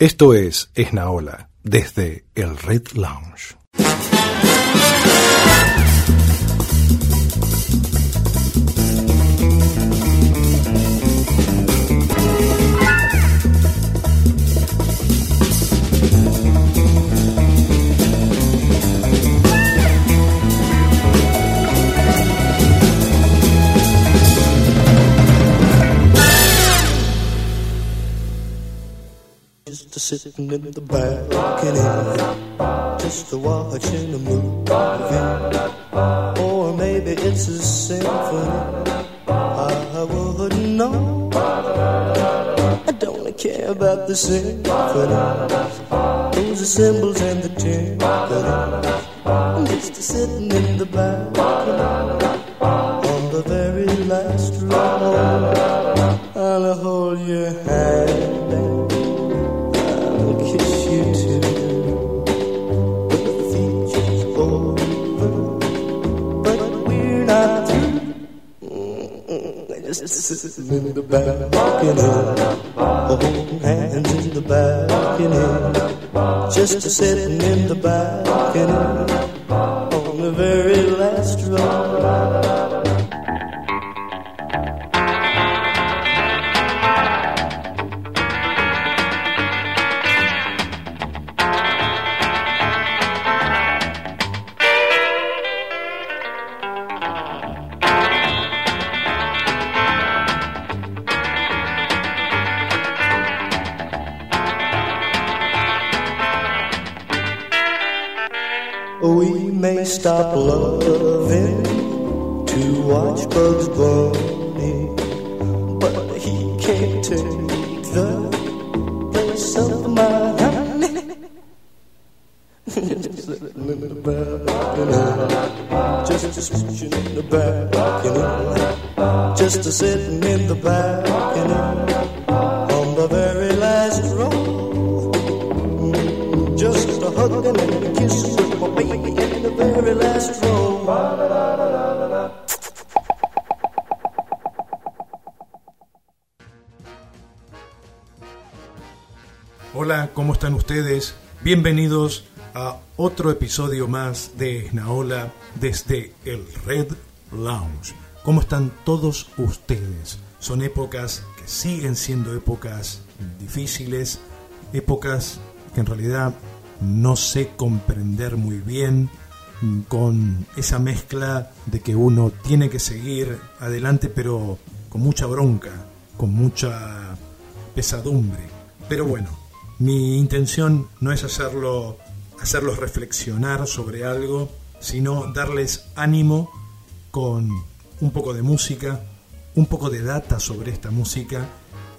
Esto es Esnaola, desde el Red Lounge. Just sitting in the balcony, just a watching a movie, or maybe it's a symphony. I wouldn't know. I don't care about the symphony, those are cymbals and the timpani. I'm just sitting in the balcony sitting in the balcony. Holding hands in the balcony. Just sitting in the balcony. On the very last row. Hola, ¿cómo están ustedes? Bienvenidos a otro episodio más de Esnaola desde el Red Lounge. ¿Cómo están todos ustedes? Son épocas que siguen siendo épocas difíciles, épocas que en realidad no sé comprender muy bien, con esa mezcla de que uno tiene que seguir adelante, pero con mucha bronca, con mucha pesadumbre. Pero bueno, mi intención no es hacerlo, hacerlos reflexionar sobre algo, sino darles ánimo con un poco de música, un poco de data sobre esta música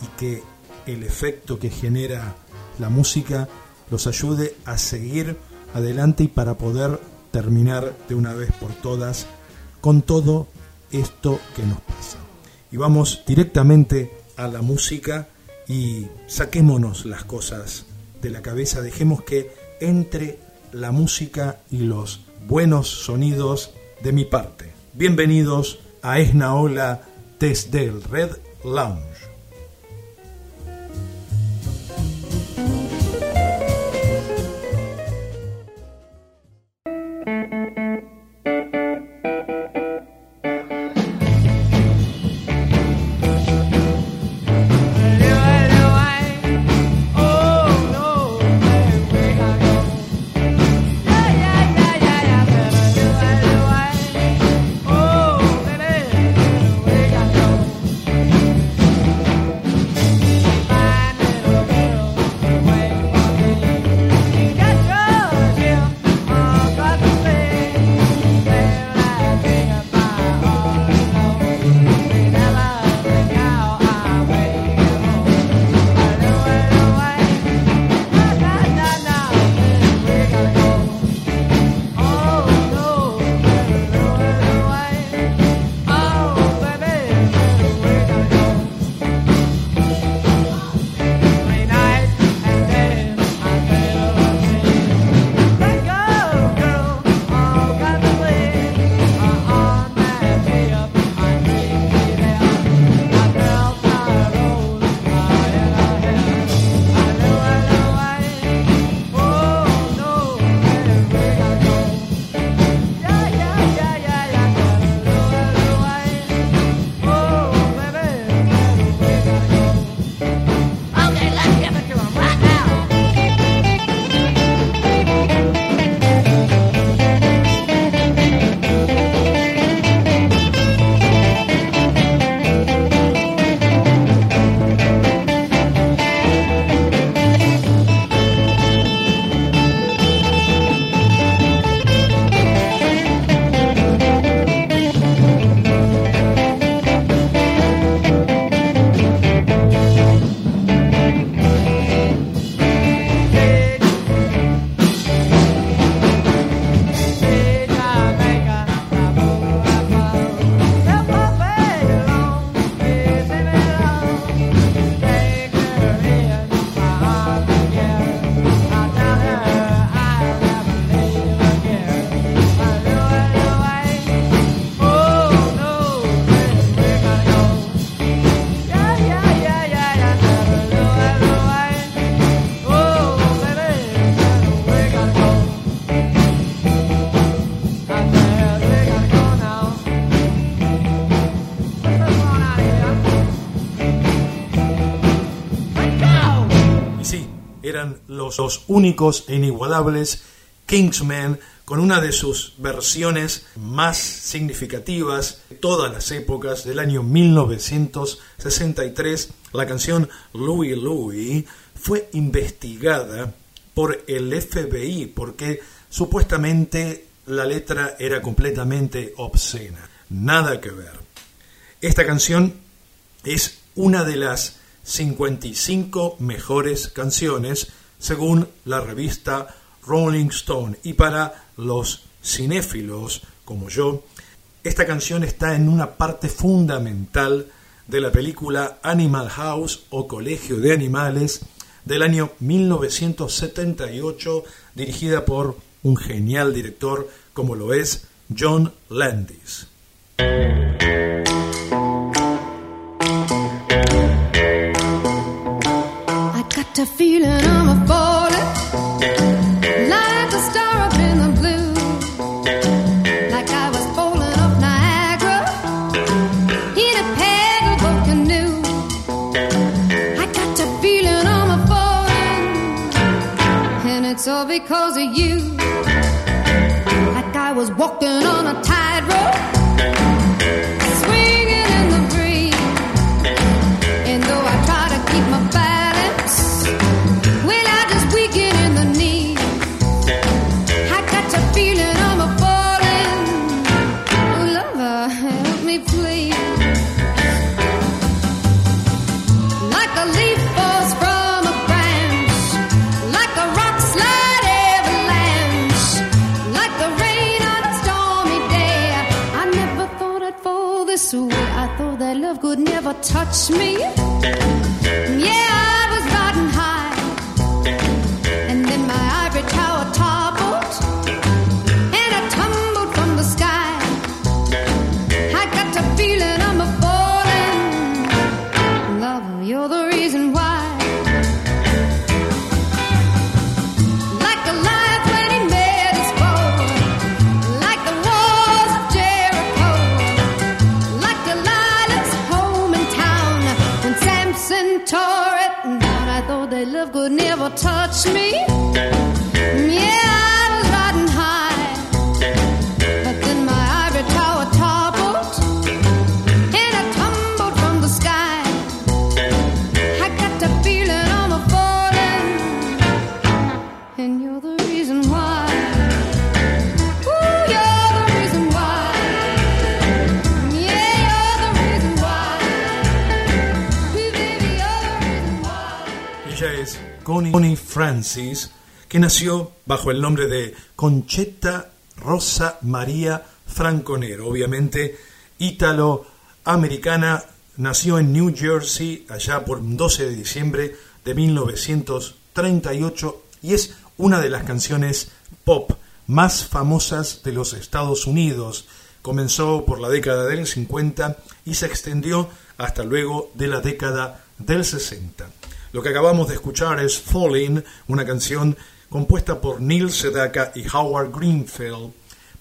y que el efecto que genera la música los ayude a seguir adelante y para poder terminar de una vez por todas con todo esto que nos pasa. Y vamos directamente a la música y saquémonos las cosas de la cabeza, dejemos que entre la música y los buenos sonidos de mi parte. Bienvenidos a Esnaola desde el Red Lounge. Los, únicos e inigualables Kingsmen con una de sus versiones más significativas de todas las épocas del año 1963, la canción Louie Louie fue investigada por el FBI porque supuestamente la letra era completamente obscena. Nada que ver. Esta canción es una de las 55 mejores canciones según la revista Rolling Stone. Y para los cinéfilos como yo, esta canción está en una parte fundamental de la película Animal House o Colegio de Animales del año 1978, dirigida por un genial director como lo es John Landis. got a feeling I'm a falling like a star up in the blue. Like I was falling off Niagara in a paddle boat canoe. I got a feeling I'm a falling, and it's all because of you. Like I was walking. watch me Francis, que nació bajo el nombre de Conchetta Rosa María Franconero, obviamente ítalo-americana, nació en New Jersey allá por 12 de diciembre de 1938 y es una de las canciones pop más famosas de los Estados Unidos. Comenzó por la década del 50 y se extendió hasta luego de la década del 60. Lo que acabamos de escuchar es Falling, una canción compuesta por Neil Sedaka y Howard Greenfield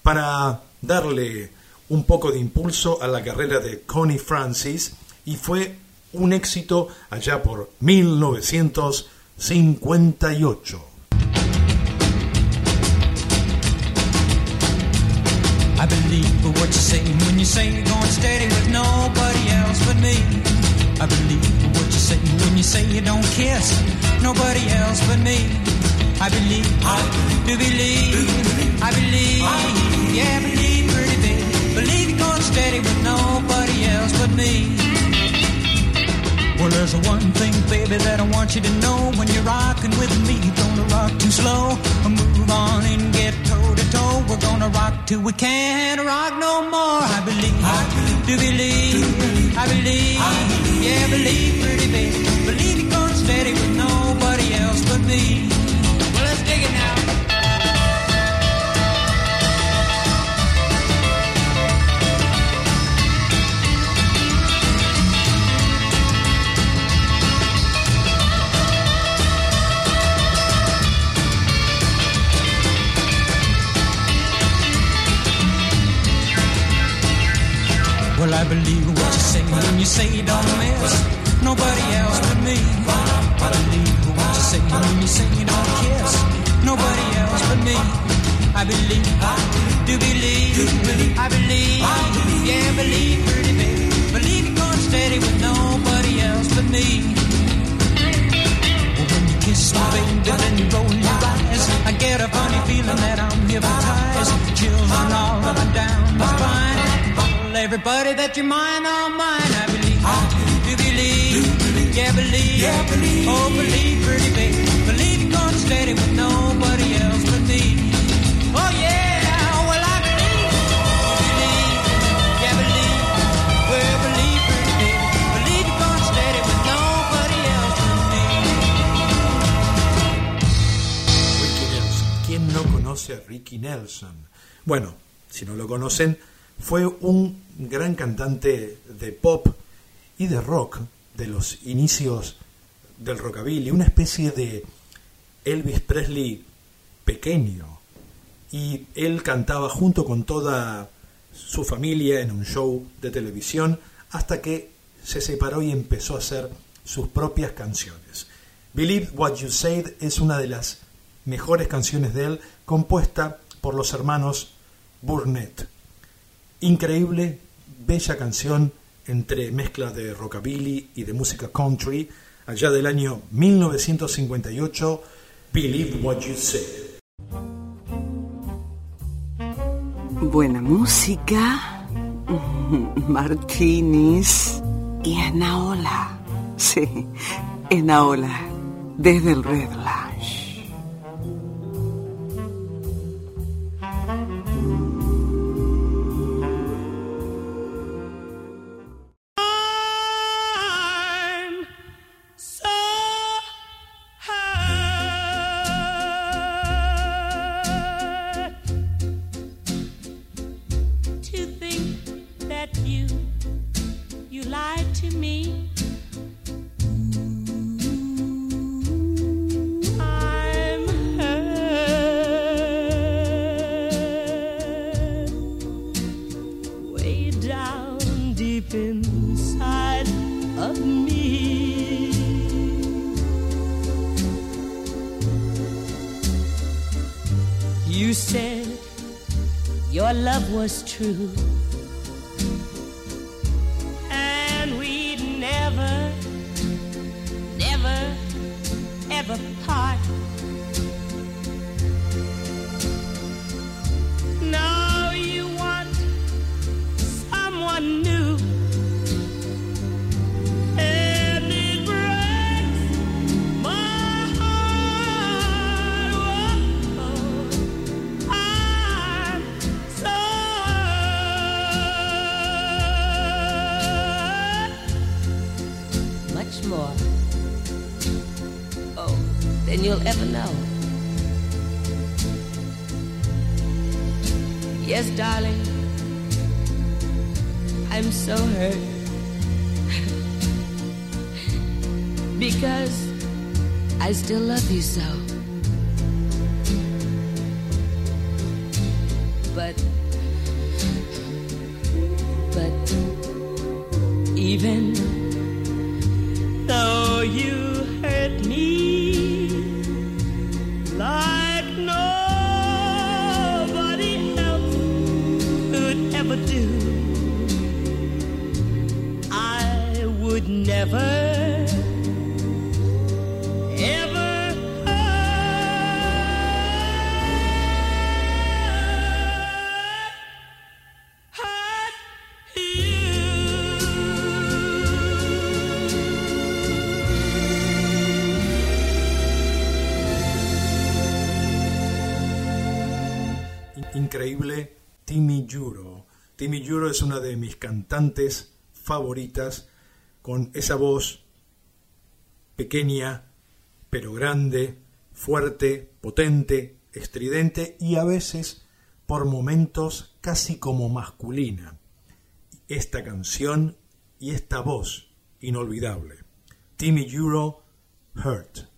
para darle un poco de impulso a la carrera de Connie Francis y fue un éxito allá por 1958. I believe what you say when you say you're going steady with nobody else but me. I believe what you say when you say you don't kiss nobody else but me. I believe, I do believe, I believe, yeah, believe, pretty baby. Believe you're going steady with nobody else but me. Well, there's one thing, baby, that I want you to know. When you're rocking with me, don't rock too slow. Move on and get toe to toe. We're gonna rock till we can't rock no more. I believe, I believe do believe, I believe, I believe, yeah, believe, pretty baby. Believe you're going steady with nobody else but me. Say don't miss nobody else but me. I believe what you say when you say you don't kiss nobody else but me. I believe, I do believe, I believe, yeah, believe, pretty baby. Believe you're going steady with nobody else but me. When you kiss me, baby, then you roll your eyes. I get a funny feeling that I'm hypnotized. Chills run all up and down my spine. Everybody that you're mine, all mine. Nelson. ¿Quién no conoce a Ricky Nelson? Bueno, si no lo conocen, fue un gran cantante de pop y de rock de los inicios del rockabilly, una especie de Elvis Presley pequeño. Y él cantaba junto con toda su familia en un show de televisión hasta que se separó y empezó a hacer sus propias canciones. Believe What You Said es una de las mejores canciones de él, compuesta por los hermanos Burnett. Increíble, bella canción entre mezcla de rockabilly y de música country, allá del año 1958, Believe What You Said. Buena música, martinis y Enaola. Sí, Enaola, desde el Red Lounge. Was true Timmy Juro es una de mis cantantes favoritas con esa voz pequeña, pero grande, fuerte, potente, estridente y a veces por momentos casi como masculina. Esta canción y esta voz inolvidable. Timmy Juro, Hurt.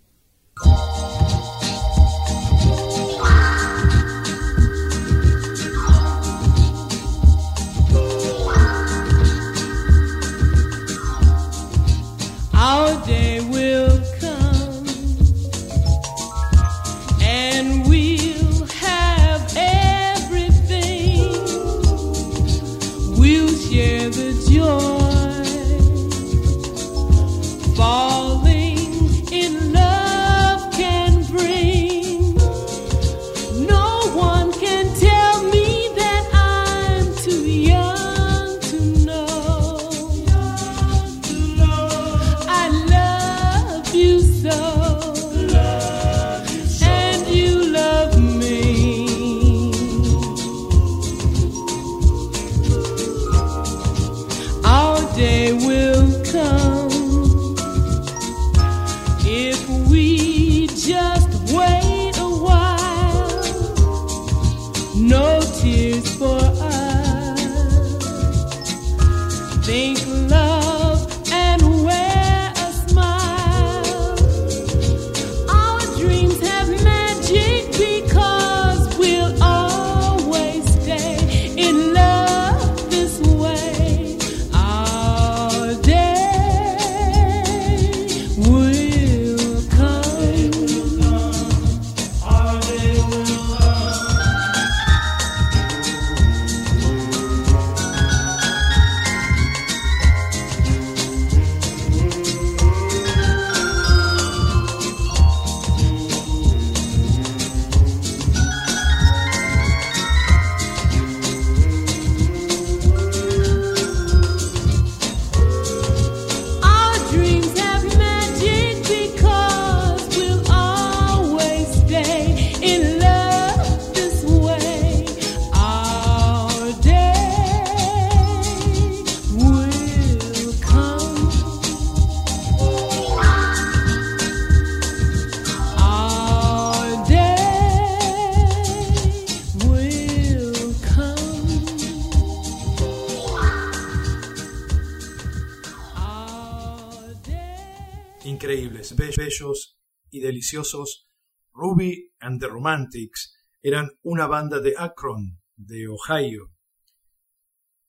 Ruby and the Romantics eran una banda de Akron, de Ohio,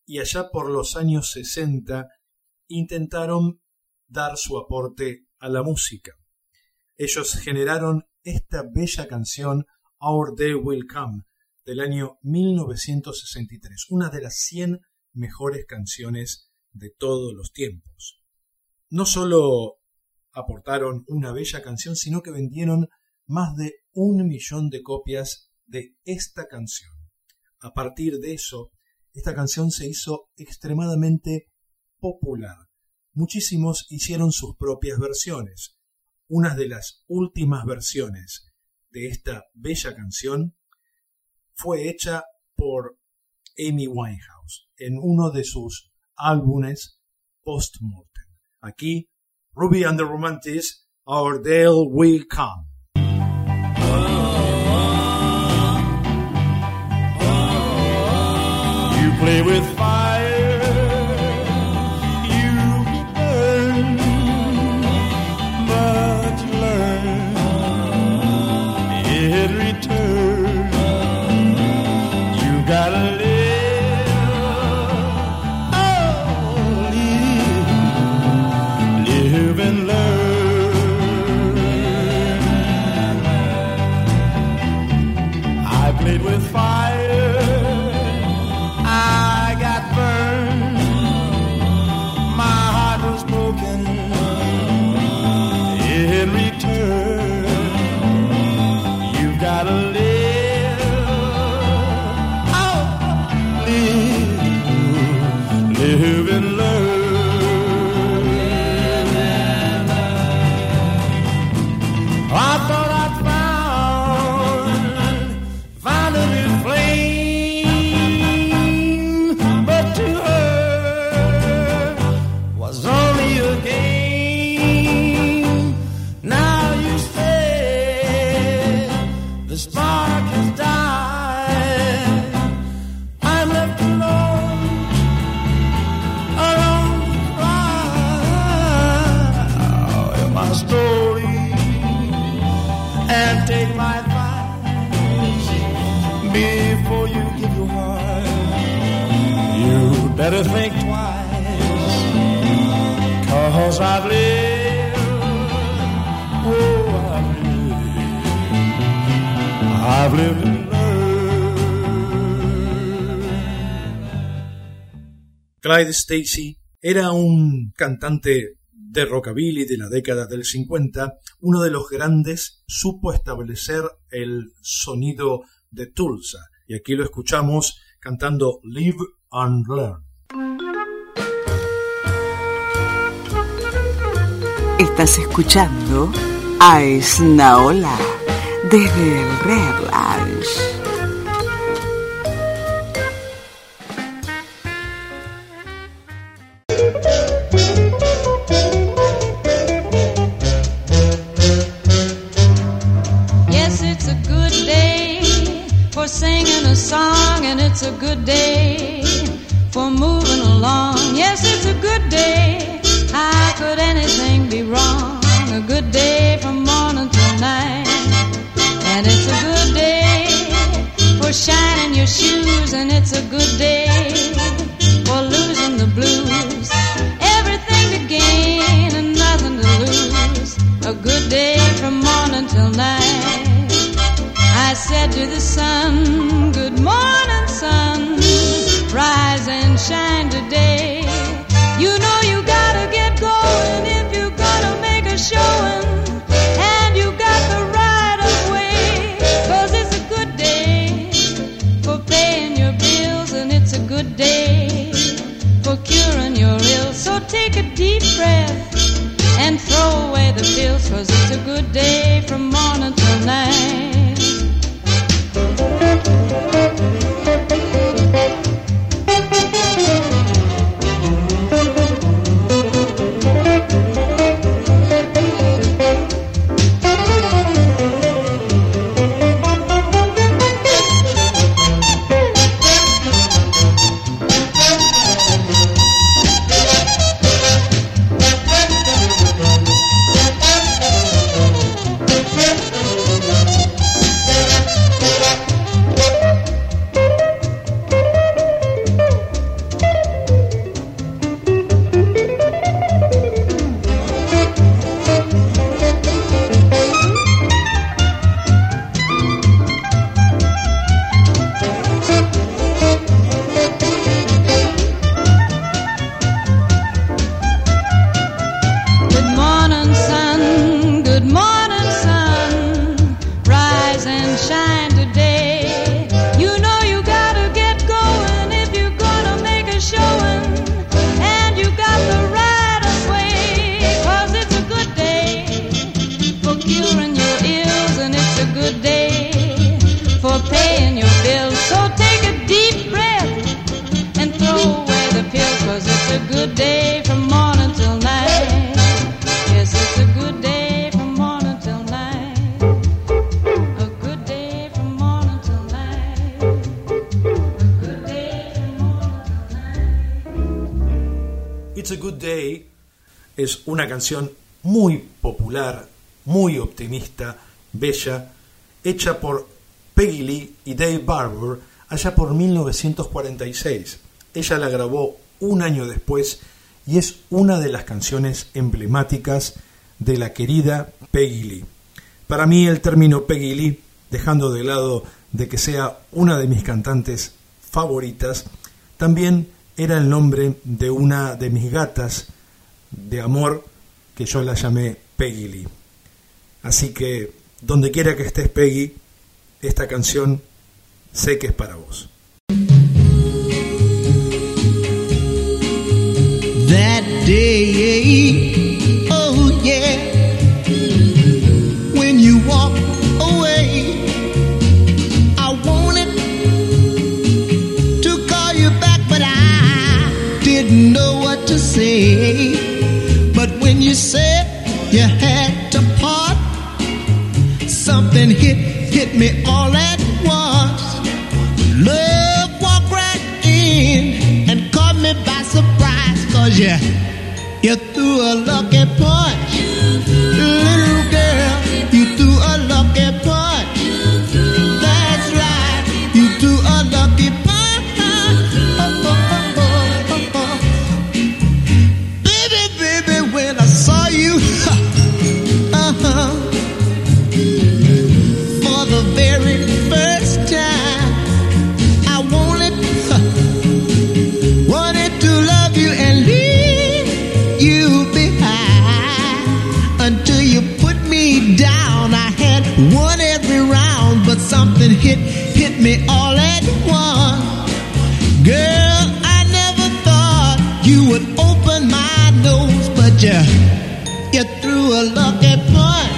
y allá por los años 60 intentaron dar su aporte a la música. Ellos generaron esta bella canción Our Day Will Come del año 1963, una de las 100 mejores canciones de todos los tiempos. No solo aportaron una bella canción, sino que vendieron más de un millón de copias de esta canción. A partir de eso, esta canción se hizo extremadamente popular. Muchísimos hicieron sus propias versiones. Una de las últimas versiones de esta bella canción fue hecha por Amy Winehouse en uno de sus álbumes post-mortem. Aquí, Ruby and the Romantics, Our Day Will Come. You play with fire, better think twice, cause I've lived, I've and. Clyde Stacy era un cantante de rockabilly de la década del 50, uno de los grandes, supo establecer el sonido de Tulsa. Y aquí lo escuchamos cantando Live and Learn. Estás escuchando a Esnaola desde el Red. Una canción muy popular, muy optimista, bella, hecha por Peggy Lee y Dave Barber allá por 1946. Ella la grabó un año después y es una de las canciones emblemáticas de la querida Peggy Lee. Para mí el término Peggy Lee, dejando de lado de que sea una de mis cantantes favoritas, también era el nombre de una de mis gatas de amor que yo la llamé Peggy Lee. Así que, donde quiera que estés Peggy, esta canción sé que es para vos. Me all at once. Love walked right in and caught me by surprise, cause you, you threw a lucky punch. Me all at once. Girl, I never thought you would open my nose, but you you threw a lucky punch.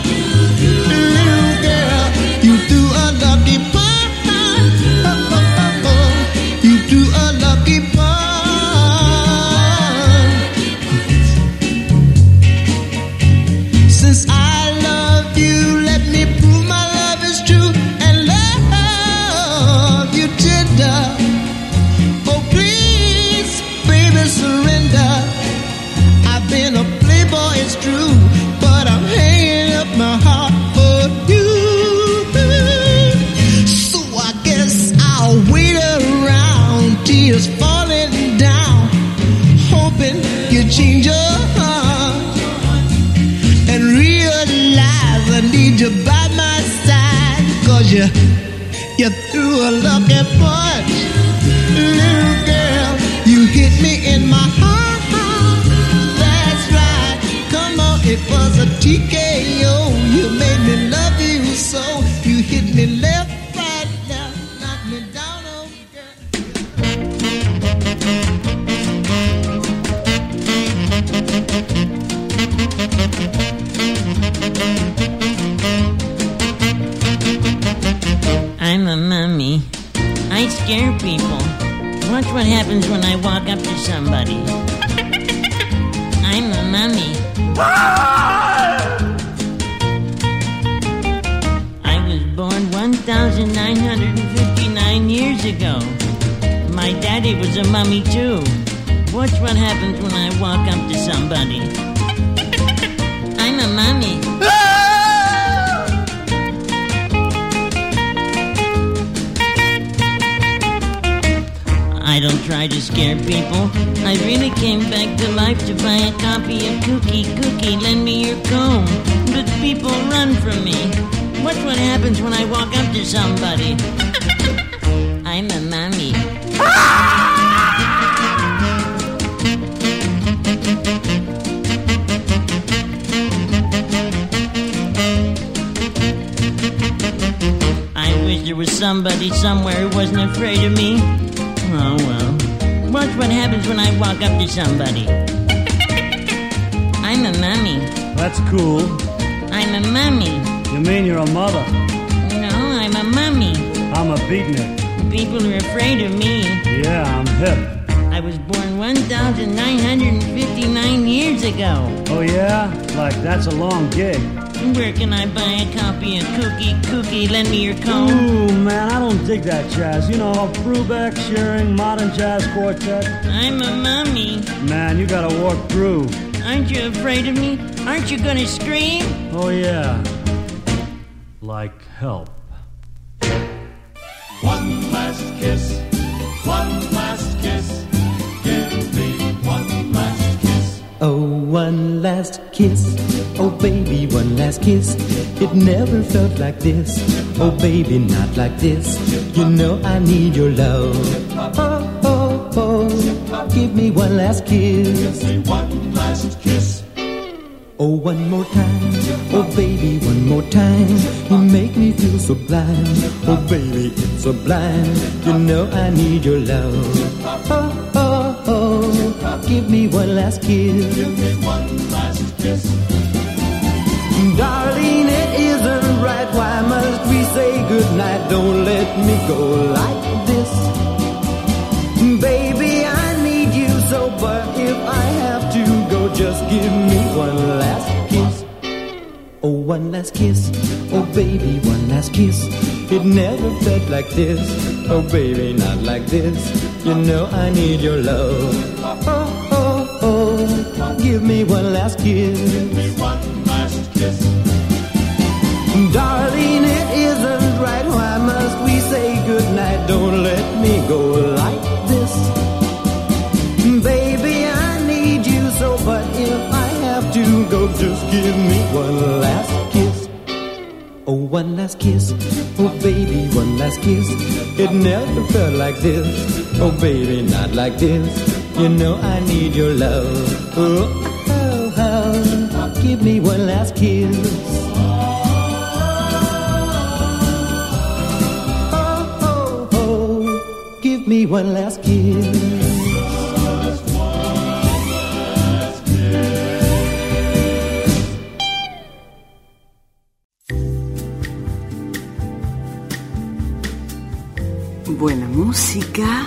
A lucky punch. Little girl, you hit me in my heart. That's right. Come on, it was a TKO. Scare people. Watch what happens when I walk up to somebody. I'm a mummy. I was born 1,959 years ago. My daddy was a mummy too. Watch what happens when I walk up to somebody. I'm a mummy. I don't try to scare people. I really came back to life to buy a copy of Cookie Cookie. Lend me your comb. But people run from me. Watch what happens when I walk up to somebody. I'm a mummy. I wish there was somebody somewhere who wasn't afraid of me. Oh well. Watch what happens when I walk up to somebody. I'm a mummy. That's cool. I'm a mummy. You mean you're a mother? No, I'm a mummy. I'm a beatnik. People are afraid of me. Yeah, I'm hip. I was born 1,959 years ago. Oh yeah? Like that's a long gig. Where can I buy a copy of Cookie Cookie? Lend me your comb. Ooh, man, I don't dig that jazz. You know, Brubeck, Shearing, Modern Jazz Quartet. I'm a mummy. Man, you gotta walk through. Aren't you afraid of me? Aren't you gonna scream? Oh, yeah. Like help. One last kiss, one last kiss. Oh, one last kiss. Oh, baby, one last kiss. It never felt like this. Oh, baby, not like this. You know I need your love. Oh, oh, oh. Give me one last kiss. One last kiss. Oh, one more time. Oh, baby, one more time. You make me feel so blind. Oh, baby, it's so blind. You know I need your love. Oh, oh. Give me one last kiss. Give me one last kiss. Darling, it isn't right. Why must we say goodnight? Don't let me go like this. Baby, I need you so, but if I have to go, just give me one last kiss. Oh, one last kiss. Oh, baby, one last kiss. It never felt like this. Oh, baby, not like this. You know I need your love. Oh, oh, oh. Give me one last kiss. Give me one last kiss. Darling, it isn't right. Why must we say goodnight? Don't let me go like this. Baby, I need you so, but if I have to go, just give me one last kiss. Oh, one last kiss. Oh, baby, one last kiss. It never felt like this. Oh, baby, not like this. You know I need your love. Oh, oh, oh. Give me one last kiss. Oh, oh, oh, give me one last kiss. Buena música,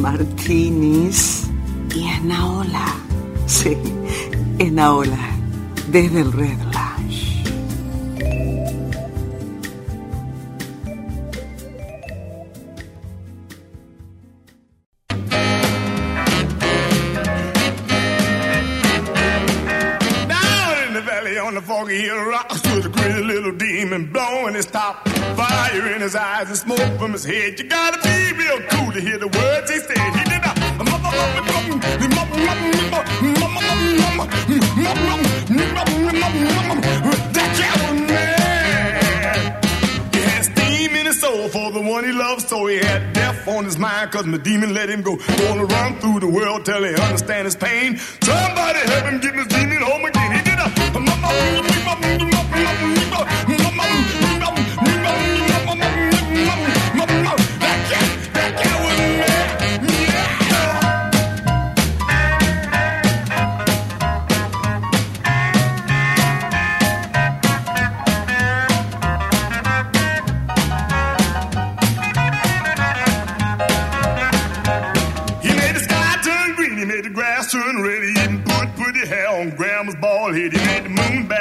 martinis y Enaola. Sí, Enaola, desde el Red Lounge. Down in the valley on the foggy hill and smoke from his head. You gotta be real cool to hear the words he said. He did a that cat was mad. He had steam in his soul for the one he loved, so he had death on his mind, cause my demon let him go. Gonna run through the world till he understand his pain. Somebody help him get his demon home again. He did a that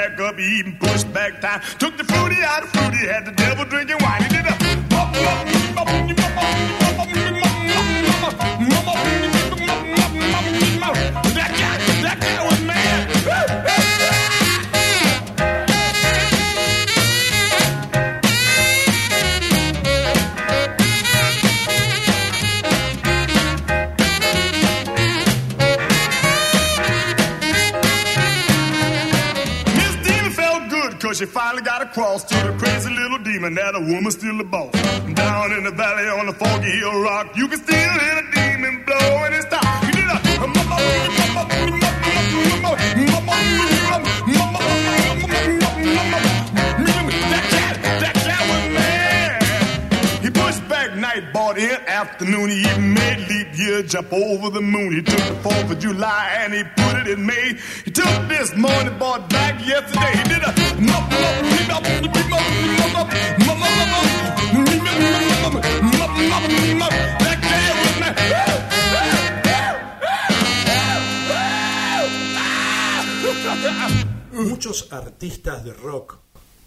back up, he even pushed back time. Took the fruity out of fruity, had the devil drinking wine. He did a she finally got across to the crazy little demon that a woman's still a boss. Down in the valley on the foggy hill rock, you can still hear the demon blowing his top. He did that cat was mad. He pushed back night, bought in afternoon. He even made jump over the moon. He took the 4th of July and he put it in May. He took this morning, bought back yesterday. He did a. Muchos artistas de rock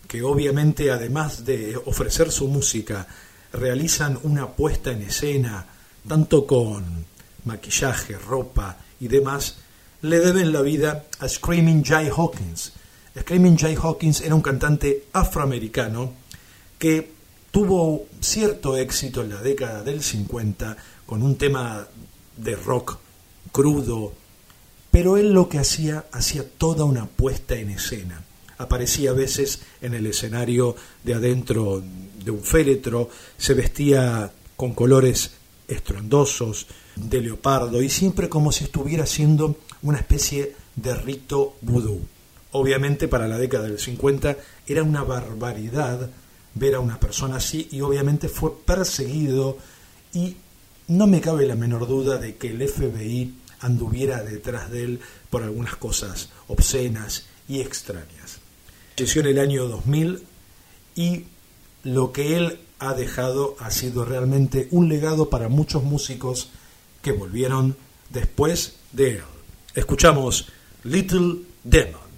que obviamente además de ofrecer su música realizan una puesta en escena tanto con maquillaje, ropa y demás, le deben la vida a Screaming Jay Hawkins. Screaming Jay Hawkins era un cantante afroamericano que tuvo cierto éxito en la década del 50 con un tema de rock crudo, pero él lo que hacía, hacía toda una puesta en escena. Aparecía a veces en el escenario de adentro de un féretro, se vestía con colores estrondosos, de leopardo, y siempre como si estuviera haciendo una especie de rito vudú. Obviamente para la década del 50 era una barbaridad ver a una persona así y obviamente fue perseguido y no me cabe la menor duda de que el FBI anduviera detrás de él por algunas cosas obscenas y extrañas. Falleció en el año 2000 y lo que él ha dejado ha sido realmente un legado para muchos músicos que volvieron después de él. Escuchamos Little Demon.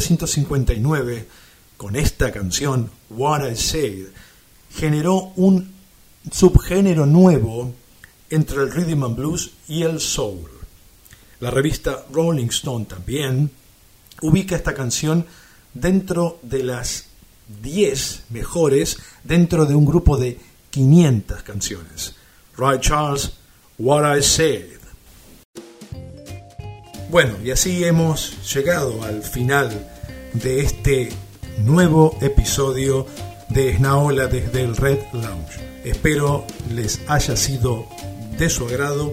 1959, con esta canción, What I Said, generó un subgénero nuevo entre el rhythm and blues y el soul. La revista Rolling Stone también ubica esta canción dentro de las 10 mejores dentro de un grupo de 500 canciones. Ray Charles, What I Said. Bueno, y así hemos llegado al final de este nuevo episodio de Esnaola desde el Red Lounge. Espero les haya sido de su agrado.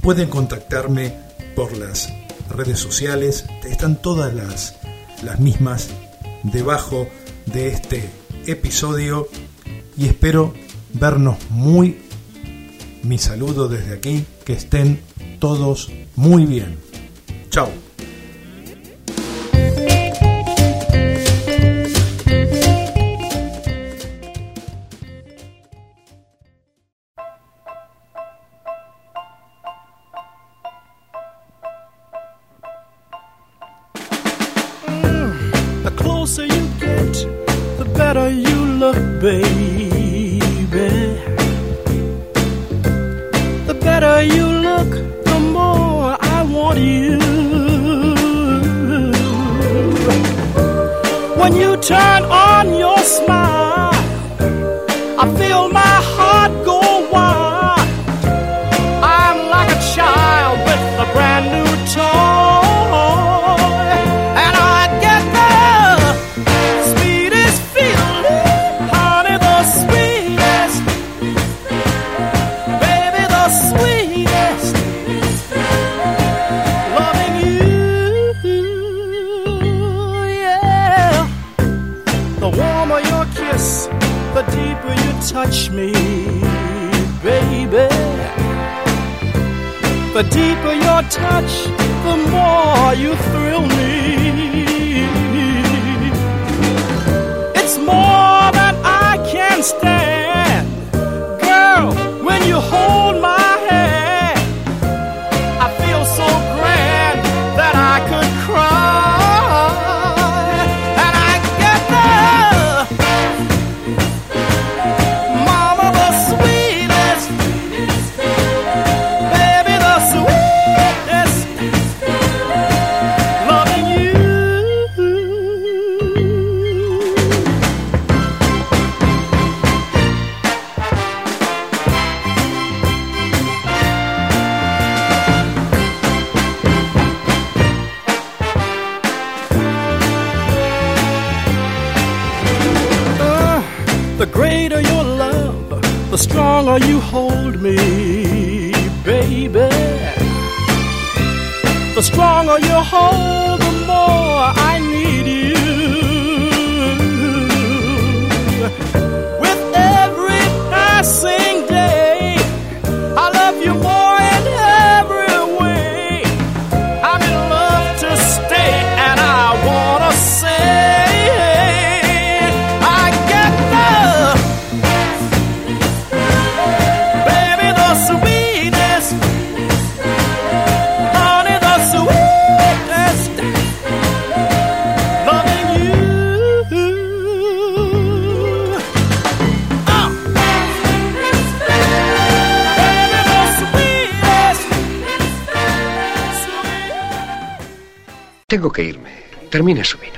Pueden contactarme por las redes sociales, están todas las, las mismas debajo de este episodio y espero vernos muy mi saludo desde aquí, que estén todos muy bien. Chao. When you turn on your smile, The deeper your touch, the more you thrill me. It's more than I can stand. Girl, when you hold stronger you hold me, baby. The stronger you hold, the more I need you. Tengo que irme. Termine su vino.